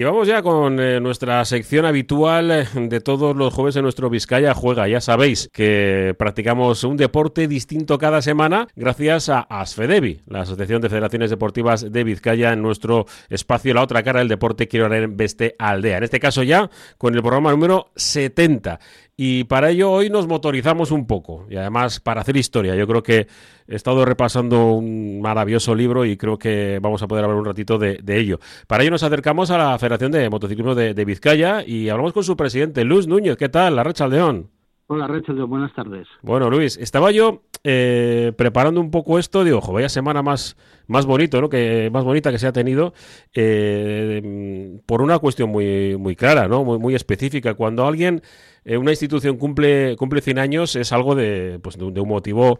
Y vamos ya con eh, nuestra sección habitual eh, de todos los jueves en nuestro Vizcaya Juega. Ya sabéis que practicamos un deporte distinto cada semana gracias a ASFEDEVI, la Asociación de Federaciones Deportivas de Vizcaya, en nuestro espacio La Otra Cara del Deporte Quiero Beste Aldea. En este caso ya con el programa número 70. Y para ello hoy nos motorizamos un poco y además para hacer historia. Yo creo que he estado repasando un maravilloso libro y creo que vamos a poder hablar un ratito de, ello. Para ello nos acercamos a la Federación de Motociclismo de, Vizcaya y hablamos con su presidente, Luis Núñez. ¿Qué tal? La Recha León. Hola, Rachel, buenas tardes. Bueno, Luis, estaba yo eh, preparando un poco esto, digo, ojo, vaya semana más, más bonito, ¿no? Que, más bonita que se ha tenido, eh, por una cuestión muy, muy clara, ¿no? Muy, muy específica. Cuando alguien, eh, una institución cumple, cumple 100 años, es algo de, pues, de, un motivo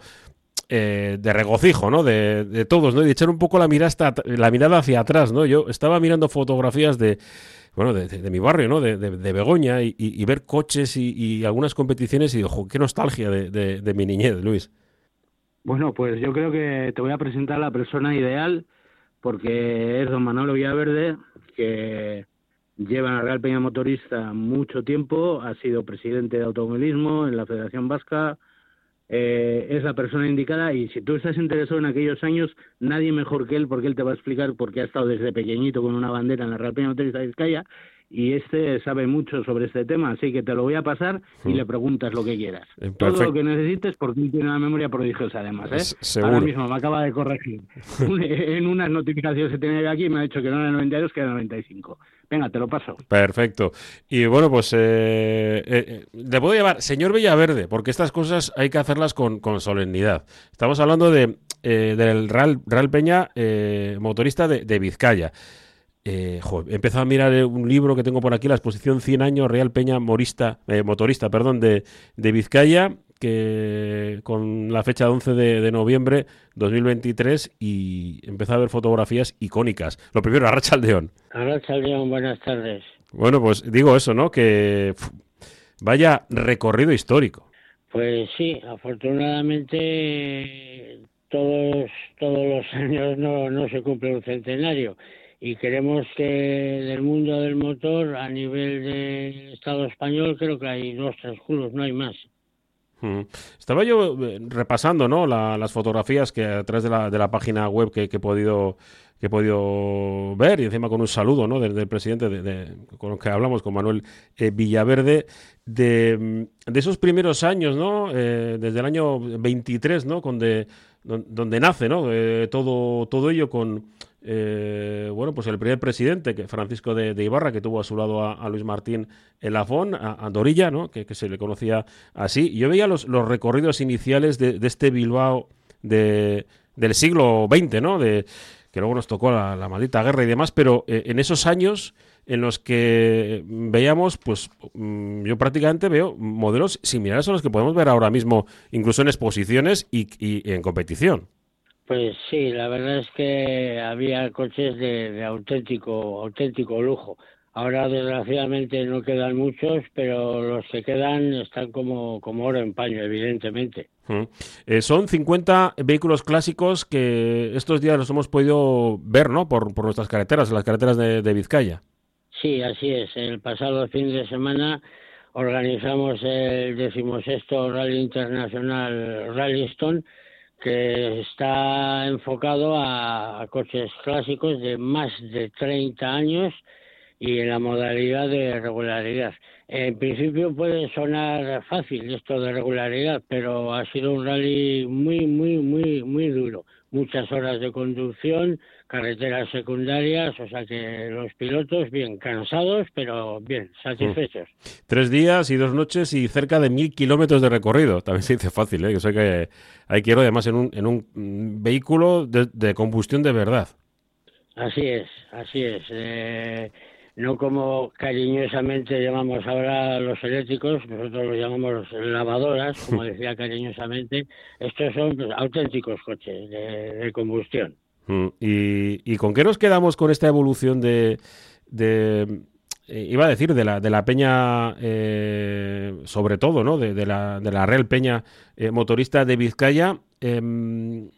de regocijo, ¿no? De, de, todos, ¿no? Y de echar un poco la mirada, la mirada hacia atrás, ¿no? Yo estaba mirando fotografías de bueno, de, mi barrio, ¿no? De, Begoña y, ver coches y, algunas competiciones y, ojo, qué nostalgia de, mi niñez, Luis. Bueno, pues yo creo que te voy a presentar a la persona ideal porque es don Manolo Villaverde, que lleva en la Real Peña Motorista mucho tiempo, ha sido presidente de automovilismo en la Federación Vasca, eh, es la persona indicada y si tú estás interesado en aquellos años, nadie mejor que él, porque él te va a explicar porque ha estado desde pequeñito con una bandera en la Peña Motorista de Vizcaya y este sabe mucho sobre este tema, así que te lo voy a pasar y le preguntas lo que quieras. Eh, Todo lo que necesites, porque tiene una memoria prodigiosa además. ¿eh? Ahora mismo me acaba de corregir. en unas notificaciones que tenía aquí me ha dicho que no era 92, que era 95. Venga, te lo paso. Perfecto. Y bueno, pues eh, eh, le puedo llamar señor Villaverde, porque estas cosas hay que hacerlas con, solemnidad. Estamos hablando de, del Real, Real Peña, motorista de, de Vizcaya. Eh, he empezado a mirar un libro que tengo por aquí, la exposición 100 años Real Peña Morista, eh, Motorista perdón, de, de, Vizcaya, que con la fecha de 11 de, de, noviembre 2023 y empezado a ver fotografías icónicas. Lo primero, Arracha Aldeón. Arracha Aldeón, buenas tardes. Bueno, pues digo eso, ¿no? Que vaya recorrido histórico. Pues sí, afortunadamente todos, todos los años no, no se cumple un centenario y queremos que del mundo del motor a nivel del Estado español creo que hay dos, tres culos, no hay más. Mm. Estaba yo eh, repasando ¿no? las fotografías que a través de la, de la página web que, he podido que he podido ver y encima con un saludo ¿no? del, presidente de, con el que hablamos, con Manuel eh, Villaverde, de, de, esos primeros años, ¿no? Eh, desde el año 23, ¿no? donde, donde nace ¿no? todo, todo ello con, eh, bueno, pues el primer presidente, que Francisco de, Ibarra, que tuvo a su lado a, Luis Martín en Lafón, a, Dorilla, ¿no? Que, se le conocía así. Yo veía los, los recorridos iniciales de, este Bilbao de, del siglo XX, ¿no? De, que luego nos tocó la, maldita guerra y demás, pero eh, en esos años en los que veíamos, pues mm, yo prácticamente veo modelos similares a los que podemos ver ahora mismo, incluso en exposiciones y en competición. Pues sí, la verdad es que había coches de, auténtico, auténtico lujo. Ahora desgraciadamente no quedan muchos, pero los que quedan están como, como oro en paño, evidentemente. Eh, son 50 vehículos clásicos que estos días los hemos podido ver, ¿no? Por, por nuestras carreteras, las carreteras de, de Vizcaya. Sí, así es. El pasado fin de semana organizamos el decimosexto Rally Internacional Rally Stone que está enfocado a, coches clásicos de más de 30 años y en la modalidad de regularidad. En principio puede sonar fácil esto de regularidad, pero ha sido un rally muy, muy, muy, muy duro. Muchas horas de conducción, carreteras secundarias, o sea que los pilotos bien cansados, pero bien satisfechos. Tres días y dos noches y cerca de mil kilómetros de recorrido. También se dice fácil, ¿eh? que sé que hay que ir además en un, en un vehículo de, combustión de verdad. Así es, así es. Eh, no como cariñosamente llamamos ahora los eléctricos, nosotros los llamamos lavadoras, como decía cariñosamente, estos son pues, auténticos coches de, combustión. Mm, ¿Y, con qué nos quedamos con esta evolución de, de eh, iba a decir, de la, de la peña, eh, sobre todo, ¿no? De, la, de la Real Peña eh, Motorista de Vizcaya? Em,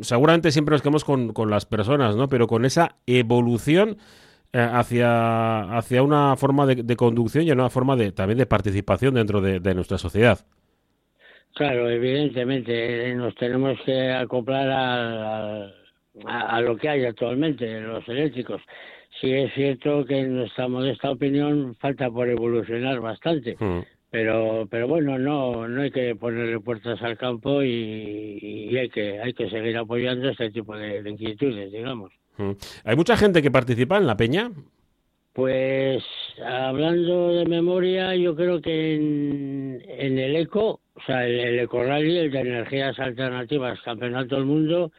seguramente siempre nos quedamos con, con las personas, ¿no? Pero con esa evolución eh, hacia, hacia una forma de, conducción y una forma de, también de participación dentro de, nuestra sociedad. Claro, evidentemente, nos tenemos que acoplar a, a, lo que hay actualmente, los eléctricos. Sí es cierto que en nuestra modesta opinión falta por evolucionar bastante. Mm pero pero bueno no no hay que ponerle puertas al campo y, hay que hay que seguir apoyando este tipo de, inquietudes digamos. Hay mucha gente que participa en la peña pues hablando de memoria yo creo que en, en el eco o sea el, el eco rally el de energías alternativas campeonato del mundo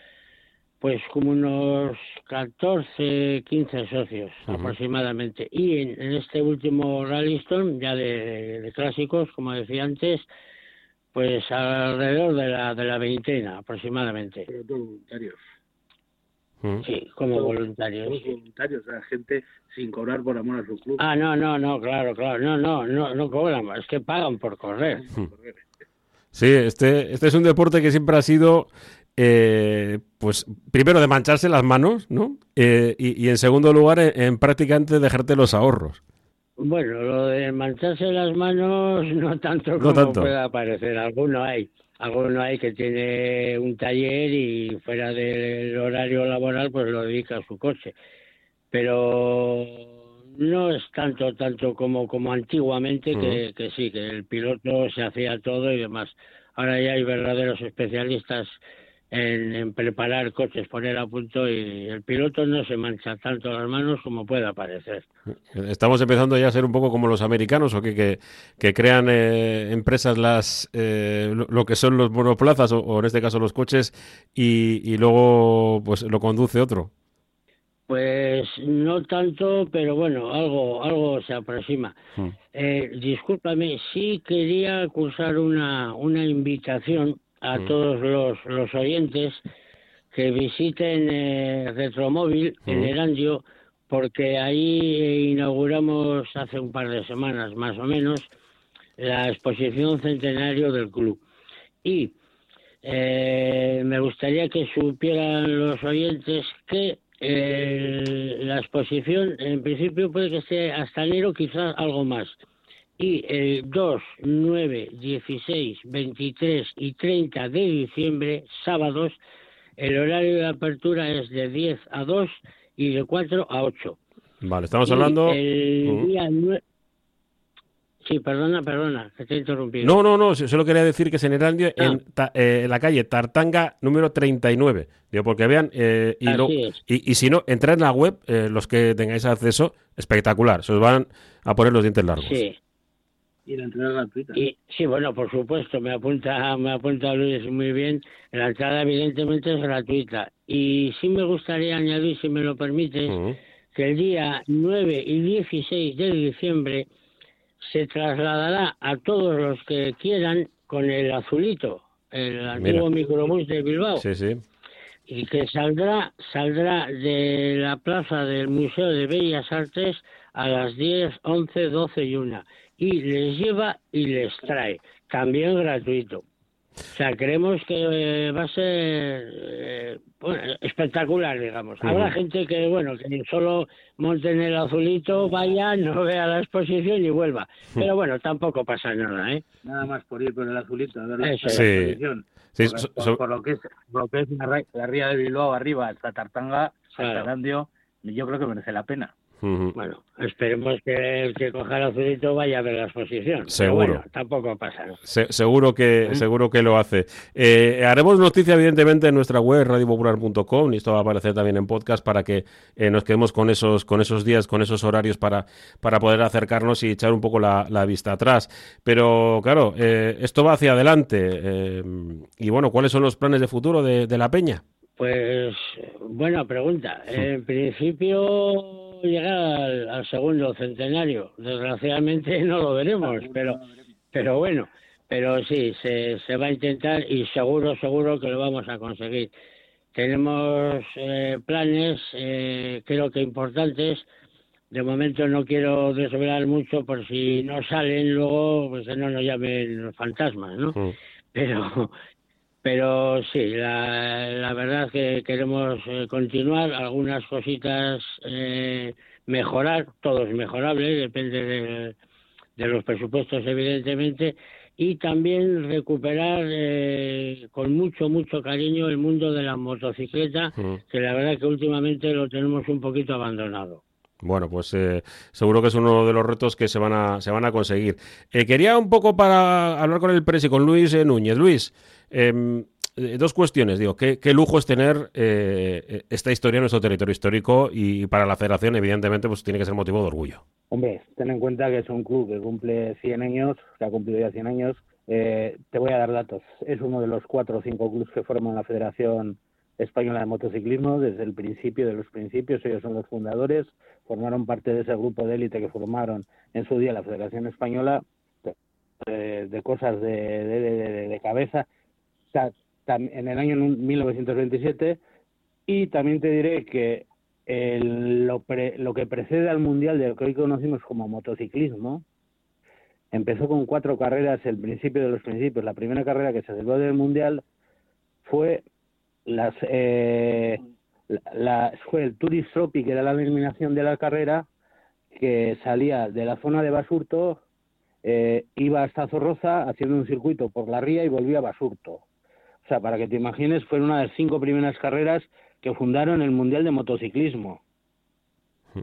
pues como unos 14, 15 socios aproximadamente. Y en, este último Rallyston, ya de, clásicos, como decía antes, pues alrededor de la, de la veintena aproximadamente. Pero todos voluntarios. Sí, como voluntarios. Todos voluntarios, o sea, gente sin cobrar por amor a su club. Ah, no, no, no, claro, claro, no, no, no, no cobran, es que pagan por correr. Sí, este, este es un deporte que siempre ha sido eh, pues primero de mancharse las manos, ¿no? Eh, y, en segundo lugar, en, prácticamente dejarte los ahorros. Bueno, lo de mancharse las manos no tanto como pueda parecer. Alguno hay. Alguno hay que tiene un taller y fuera del horario laboral pues lo dedica a su coche. Pero no es tanto tanto como como antiguamente que, que sí, que el piloto se hacía todo y demás. Ahora ya hay verdaderos especialistas en, preparar coches, poner a punto y el piloto no se mancha tanto las manos como pueda parecer. Estamos empezando ya a ser un poco como los americanos o que, que, crean eh, empresas las eh, lo, que son los monoplazas o, en este caso los coches y, y luego pues lo conduce otro. Pues no tanto, pero bueno, algo, algo se aproxima. Hmm. Eh, discúlpame, sí quería cursar una, una invitación a mm. todos los, los oyentes que visiten eh, Retromóvil en mm. Erandio, porque ahí inauguramos hace un par de semanas más o menos la exposición centenario del club. Y eh, me gustaría que supieran los oyentes que eh, la exposición en principio puede que esté hasta enero, quizás algo más y el 2, 9, 16, 23 y 30 de diciembre, sábados, el horario de apertura es de 10 a 2 y de 4 a 8. Vale, estamos hablando... El día Sí, perdona, perdona, que te he interrumpido. No, no, no, solo quería decir que es en Erandio, en, ah. eh, la calle Tartanga número 39. Digo, porque vean, eh, y, y, si no, entrad en la web, eh, los que tengáis acceso, espectacular, se os van a poner los dientes largos. Sí, y la entrada gratuita. sí, bueno, por supuesto, me apunta, me apunta Luis muy bien. La entrada evidentemente es gratuita. Y sí me gustaría añadir, si me lo permites, que el día 9 y 16 de diciembre se trasladará a todos los que quieran con el azulito, el antiguo microbús de Bilbao. Sí, sí. Y que saldrá, saldrá de la plaza del Museo de Bellas Artes a las 10, 11, 12 y 1 y les lleva y les trae, también gratuito. O sea, creemos que eh, va a ser eh, espectacular, digamos. Habrá gente que, bueno, que solo monte en el azulito, vaya, no vea la exposición y vuelva. Pero bueno, tampoco pasa nada, ¿eh? Nada más por ir con el azulito a ver la, exposición. por, lo que es, lo que es la, ría de Bilbao arriba hasta Tartanga, hasta yo creo que merece la pena. Bueno, esperemos que el que coja el azulito vaya a ver la exposición. Seguro. tampoco pasa. seguro que ¿Eh? seguro que lo hace. Eh, haremos noticia, evidentemente, en nuestra web, radiopopular.com, y esto va a aparecer también en podcast para que eh, nos quedemos con esos, con esos días, con esos horarios para, para poder acercarnos y echar un poco la, vista atrás. Pero, claro, esto va hacia adelante. y bueno, ¿cuáles son los planes de futuro de, de la Peña? Pues, buena pregunta. En principio llegar al, segundo centenario. Desgraciadamente no lo veremos, pero, pero bueno, pero sí, se, se va a intentar y seguro, seguro que lo vamos a conseguir. Tenemos eh, planes, eh, creo que importantes. De momento no quiero desvelar mucho por si no salen luego, pues no nos llamen fantasmas, ¿no? Pero pero sí, la, la verdad es que queremos eh, continuar. Algunas cositas eh, mejorar, todo es mejorable, depende de, de los presupuestos evidentemente, y también recuperar eh, con mucho, mucho cariño el mundo de la motocicleta, que la verdad que últimamente lo tenemos un poquito abandonado. Bueno, pues eh, seguro que es uno de los retos que se van a, se van a conseguir. Eh, quería un poco para hablar con el presi, con Luis Núñez. Luis, em, dos cuestiones. Digo, ¿qué, lujo es tener esta historia en nuestro territorio histórico y para la federación, evidentemente, pues tiene que ser motivo de orgullo. Hombre, ten en cuenta que es un club que cumple 100 años, que ha cumplido ya 100 años. Eh, te voy a dar datos. Es uno de los cuatro o cinco clubes que forman la Federación Española de Motociclismo desde el principio de los principios. Ellos son los fundadores, formaron parte de ese grupo de élite que formaron en su día la Federación Española de, cosas de, cabeza. en el año 1927 y también te diré que el, lo, lo, que precede al Mundial de lo que hoy conocimos como motociclismo, empezó con cuatro carreras, el principio de los principios. La primera carrera que se celebró del Mundial fue las eh, la, fue el Tourist Tropic, que era la denominación de la carrera, que salía de la zona de Basurto, eh, iba hasta Zorroza haciendo un circuito por la ría y volvía a Basurto. O sea, para que te imagines, fue una de las cinco primeras carreras que fundaron el Mundial de Motociclismo.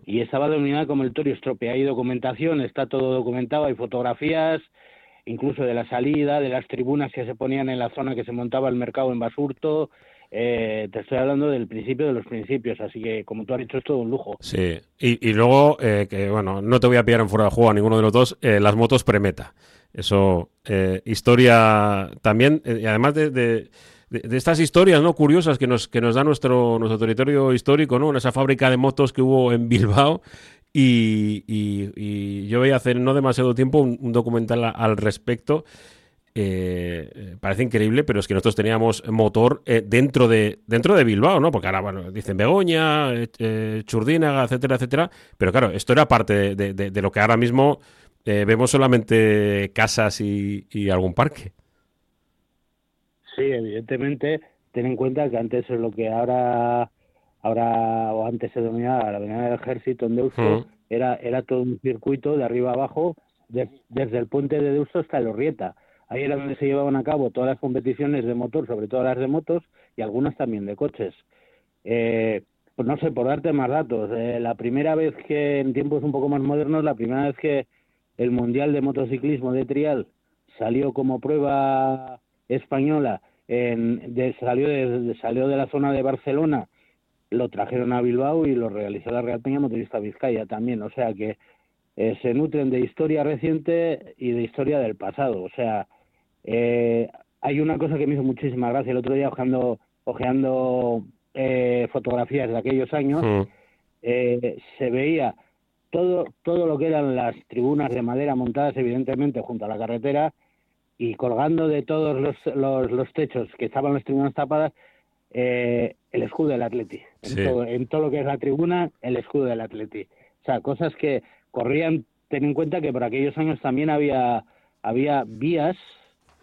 Y estaba denominada como el Torio Strope. Hay documentación, está todo documentado, hay fotografías, incluso de la salida, de las tribunas que se ponían en la zona que se montaba el mercado en Basurto. Eh, te estoy hablando del principio de los principios, así que como tú has dicho, es todo un lujo. Sí, y, luego, eh, que bueno, no te voy a pillar en fuera de juego a ninguno de los dos, eh, las motos premeta. Eso, historia también, y además de estas historias no curiosas que nos, que nos da nuestro, nuestro territorio histórico, ¿no? En esa fábrica de motos que hubo en Bilbao. Y, y, yo voy a hacer no demasiado tiempo un, documental al respecto. Eh, parece increíble, pero es que nosotros teníamos motor eh, dentro de dentro de Bilbao, ¿no? Porque ahora, bueno, dicen Begoña, eh, Churdínaga, etcétera, etcétera. Pero claro, esto era parte de, de, lo que ahora mismo vemos solamente casas y, y algún parque. Sí, evidentemente, ten en cuenta que antes es lo que ahora, ahora o antes se denominaba la Avenida del Ejército en Deusto, era, era todo un circuito de arriba abajo, desde el puente de Deusto hasta el Orrieta. Ahí era donde se llevaban a cabo todas las competiciones de motor, sobre todo las de motos y algunas también de coches. Eh, pues no sé, por darte más datos, eh, la primera vez que, en tiempos un poco más modernos, la primera vez que el Mundial de Motociclismo de Trial salió como prueba española en, de, salió, de, salió de la zona de Barcelona, lo trajeron a Bilbao y lo realizó la Real Peña Motorista Vizcaya también. O sea que eh, se nutren de historia reciente y de historia del pasado. O sea, eh, hay una cosa que me hizo muchísima gracia el otro día ojeando, ojeando eh, fotografías de aquellos años, se veía todo, todo lo que eran las tribunas de madera montadas evidentemente junto a la carretera y colgando de todos los, los, techos que estaban las tribunas tapadas, eh, el escudo del Atleti. En, todo, lo que es la tribuna, el escudo del Atleti. O sea, cosas que corrían, ten en cuenta que por aquellos años también había, había vías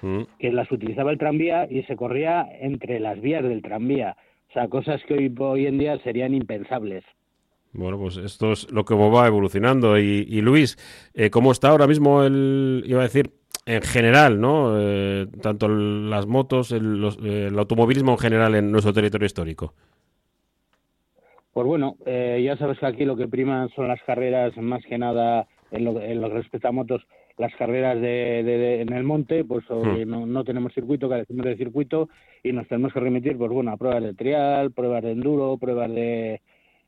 mm. que las utilizaba el tranvía y se corría entre las vías del tranvía. O sea, cosas que hoy, hoy en día serían impensables. Bueno, pues esto es lo que va evolucionando. Y, y Luis, eh, ¿cómo está ahora mismo el, iba a decir, en general, ¿no? Eh, tanto las motos, el, automovilismo en general en nuestro territorio histórico. Pues bueno, eh, ya sabes que aquí lo que prima son las carreras, más que nada en lo, en lo que respecta a motos, las carreras de, en el monte, pues hmm. no, no, tenemos circuito, carecemos de circuito y nos tenemos que remitir, pues bueno, a pruebas de trial, pruebas de enduro, pruebas de,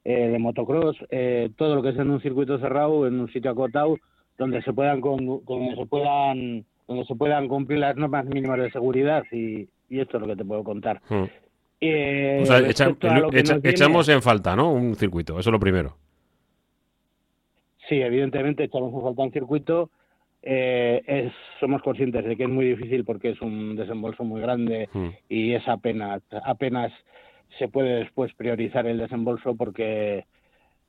eh, de motocross, todo lo que es en un circuito cerrado, en un sitio acotado, donde se puedan donde se puedan donde se puedan cumplir las normas mínimas de seguridad y, esto es lo que te puedo contar. Eh, echamos en falta, ¿no? Un circuito, eso es lo primero. Sí, evidentemente echamos en falta un circuito. Eh, somos conscientes de que es muy difícil porque es un desembolso muy grande hmm. y es apenas apenas se puede después priorizar el desembolso porque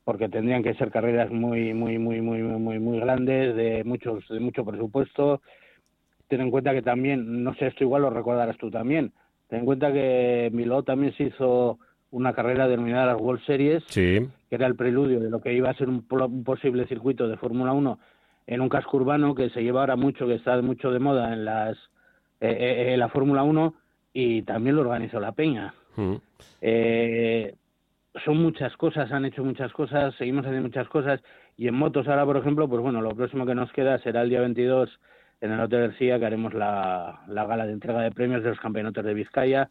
porque tendrían que ser carreras muy muy muy muy muy muy grandes de muchos de mucho presupuesto ten en cuenta que también no sé esto igual lo recordarás tú también ten en cuenta que Miló también se hizo una carrera denominada las World Series, sí. que era el preludio de lo que iba a ser un, posible circuito de Fórmula 1 en un casco urbano que se lleva ahora mucho, que está mucho de moda en las eh, eh, la Fórmula 1 y también lo organizó la Peña. Mm. Eh, son muchas cosas, han hecho muchas cosas, seguimos haciendo muchas cosas y en motos ahora, por ejemplo, pues bueno, lo próximo que nos queda será el día 22 en el Hotel García que haremos la, la gala de entrega de premios de los campeonatos de Vizcaya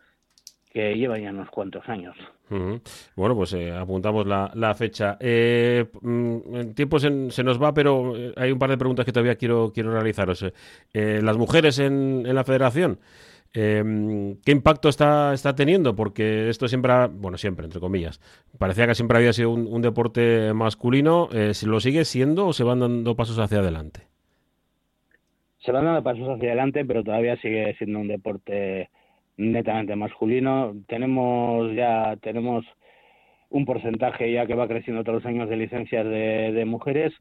que lleva ya unos cuantos años. Bueno, pues eh, apuntamos la, la fecha. Eh, mm, el tiempo se, nos va, pero eh, hay un par de preguntas que todavía quiero, quiero realizaros. Eh, las mujeres en, en la federación, ¿qué impacto está, está teniendo? Porque esto siempre, bueno, siempre, entre comillas, parecía que siempre había sido un, un deporte masculino. ¿Si lo sigue siendo o se van dando pasos hacia adelante? Se van dando pasos hacia adelante, pero todavía sigue siendo un deporte netamente masculino. Tenemos ya tenemos un porcentaje ya que va creciendo todos los años de licencias de, mujeres.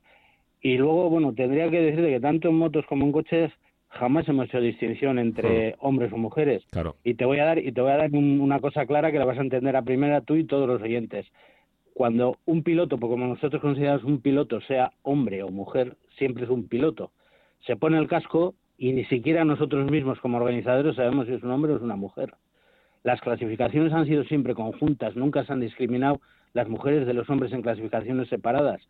Y luego bueno tendría que decirte que tanto en motos como en coches jamás hemos hecho distinción entre hombres o mujeres. Claro. y te voy a dar y te voy a dar una cosa clara que la vas a entender a primera tú y todos los oyentes. Cuando un piloto como nosotros consideramos un piloto sea hombre o mujer siempre es un piloto. Se pone el casco y ni siquiera nosotros mismos como organizadores sabemos si es un hombre o es una mujer. Las clasificaciones han sido siempre conjuntas, nunca se han discriminado las mujeres de los hombres en clasificaciones separadas.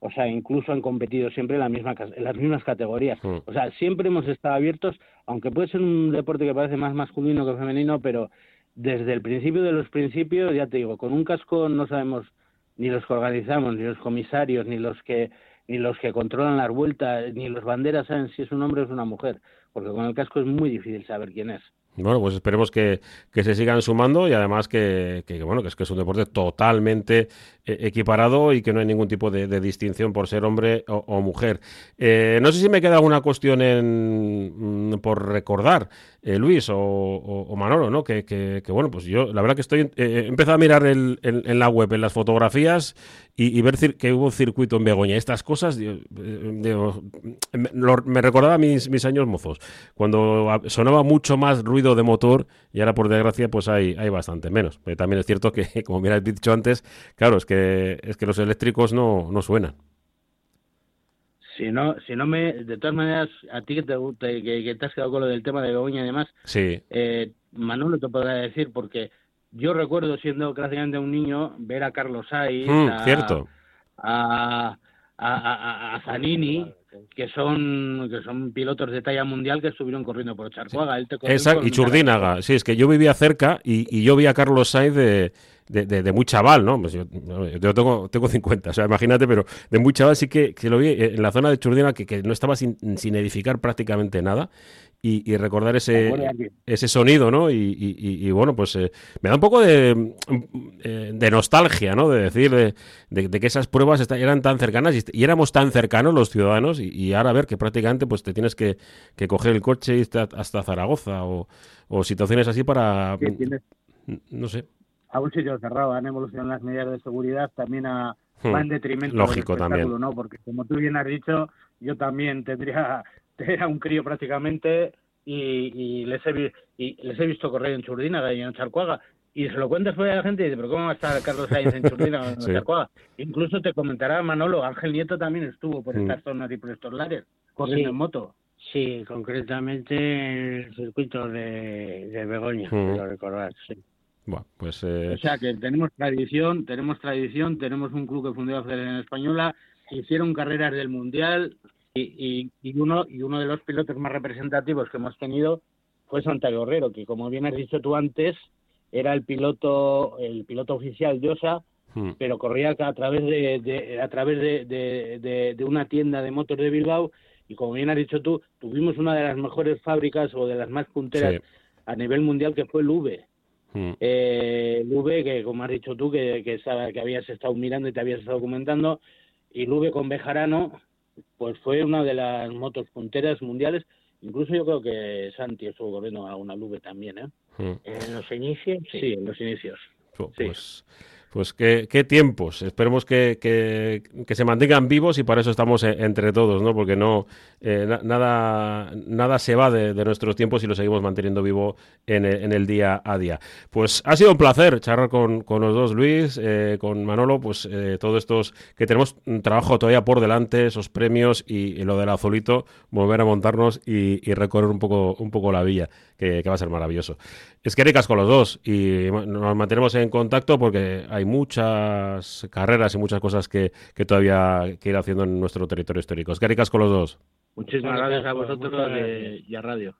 O sea, incluso han competido siempre en, la misma, en las mismas categorías. Hmm. O sea, siempre hemos estado abiertos, aunque puede ser un deporte que parece más masculino que femenino, pero desde el principio de los principios, ya te digo, con un casco no sabemos ni los que organizamos, ni los comisarios, ni los que ni los que controlan las vueltas, ni los banderas saben si es un hombre o es una mujer, porque con el casco es muy difícil saber quién es. Bueno, pues esperemos que, se sigan sumando y además que, bueno, que es que es un deporte totalmente eh, equiparado y que no hay ningún tipo de, distinción por ser hombre o, mujer. Eh, no sé si me queda alguna cuestión en, mm, por recordar, eh, Luis o, Manolo, ¿no? Que, bueno, pues yo la verdad que estoy empezado a mirar el, en, la web, en las fotografías y, ver que hubo un circuito en Begoña. Estas cosas me recordaba mis, mis años mozos, cuando sonaba mucho más ruido de motor y ahora por desgracia pues hay, hay bastante menos. Pero también es cierto que, como me has dicho antes, claro, es que, es que los eléctricos no, no suenan. Si no, si no me, de todas maneras, a ti que te, que, que te has quedado con lo del tema de Begoña y demás, sí. eh, Manolo te podrá decir, porque yo recuerdo siendo prácticamente un niño ver a Carlos Sainz, mm, cierto. a, a, a, Zanini, que son que son pilotos de talla mundial que estuvieron corriendo por Charcuaga. y Churdínaga. Sí, es que yo vivía cerca y, y yo vi a Carlos Sainz de, de, muy chaval, ¿no? Pues yo, tengo, tengo 50, o sea, imagínate, pero de muy chaval sí que, que lo vi en la zona de Churdina, que, que no estaba sin, sin, edificar prácticamente nada, y, recordar ese, ese sonido, ¿no? Y, bueno, pues eh, me da un poco de, eh, de nostalgia, ¿no? De decir de, que esas pruebas eran tan cercanas y, éramos tan cercanos los ciudadanos, y, ahora ver que prácticamente pues te tienes que, que coger el coche y irte hasta Zaragoza o, o situaciones así para... No sé a un sitio cerrado. Han evolucionado las medidas de seguridad también a, hmm. en detrimento Lógico, del espectáculo, ¿no? Porque como tú bien has dicho, yo también tendría era un crío prácticamente y, les he y les he visto correr en Churdina y en Charcuaga y se lo cuentas a la gente y dice, pero ¿cómo va a estar Carlos Sainz en Churdina o en Charcuaga? Incluso te comentará Manolo, Ángel Nieto también estuvo por estas zonas y por estos lares corriendo en moto. Sí, concretamente en el circuito de, de Begoña, mm. recordar, sí. Bueno, pues, eh... O sea que tenemos tradición, tenemos tradición, tenemos un club que fundó la Federación Española, hicieron carreras del Mundial y, y, uno, y uno de los pilotos más representativos que hemos tenido fue Santiago Herrero, que como bien has dicho tú antes, era el piloto, el piloto oficial de OSA, hmm. pero corría a través de, a través de, de, una tienda de motos de Bilbao y como bien has dicho tú, tuvimos una de las mejores fábricas o de las más punteras a nivel mundial que fue el V Mm. Eh, Lube, que como has dicho tú, que, que, que habías estado mirando y te habías estado documentando, y Lube con Bejarano, pues fue una de las motos punteras mundiales. Incluso yo creo que Santi estuvo corriendo a una Lube también, ¿eh? Mm. ¿En los inicios? Sí, en los inicios. Pues, Pues qué, qué tiempos. Esperemos que, que, se mantengan vivos y para eso estamos eh, entre todos, ¿no? Porque no eh, nada, nada se va de, nuestros tiempos y lo seguimos manteniendo vivo en, en, el día a día. Pues ha sido un placer charlar con, con los dos, Luis, eh, con Manolo, pues todos estos que tenemos trabajo todavía por delante, esos premios y, lo del azulito, volver a montarnos y, recorrer un poco, un poco la villa, que, que va a ser maravilloso. Es que ricas con los dos y nos mantenemos en contacto porque hay muchas carreras y muchas cosas que, que todavía que ir haciendo en nuestro territorio histórico. Es que ricas con los dos. Muchísimas gracias a vosotros y a Radio.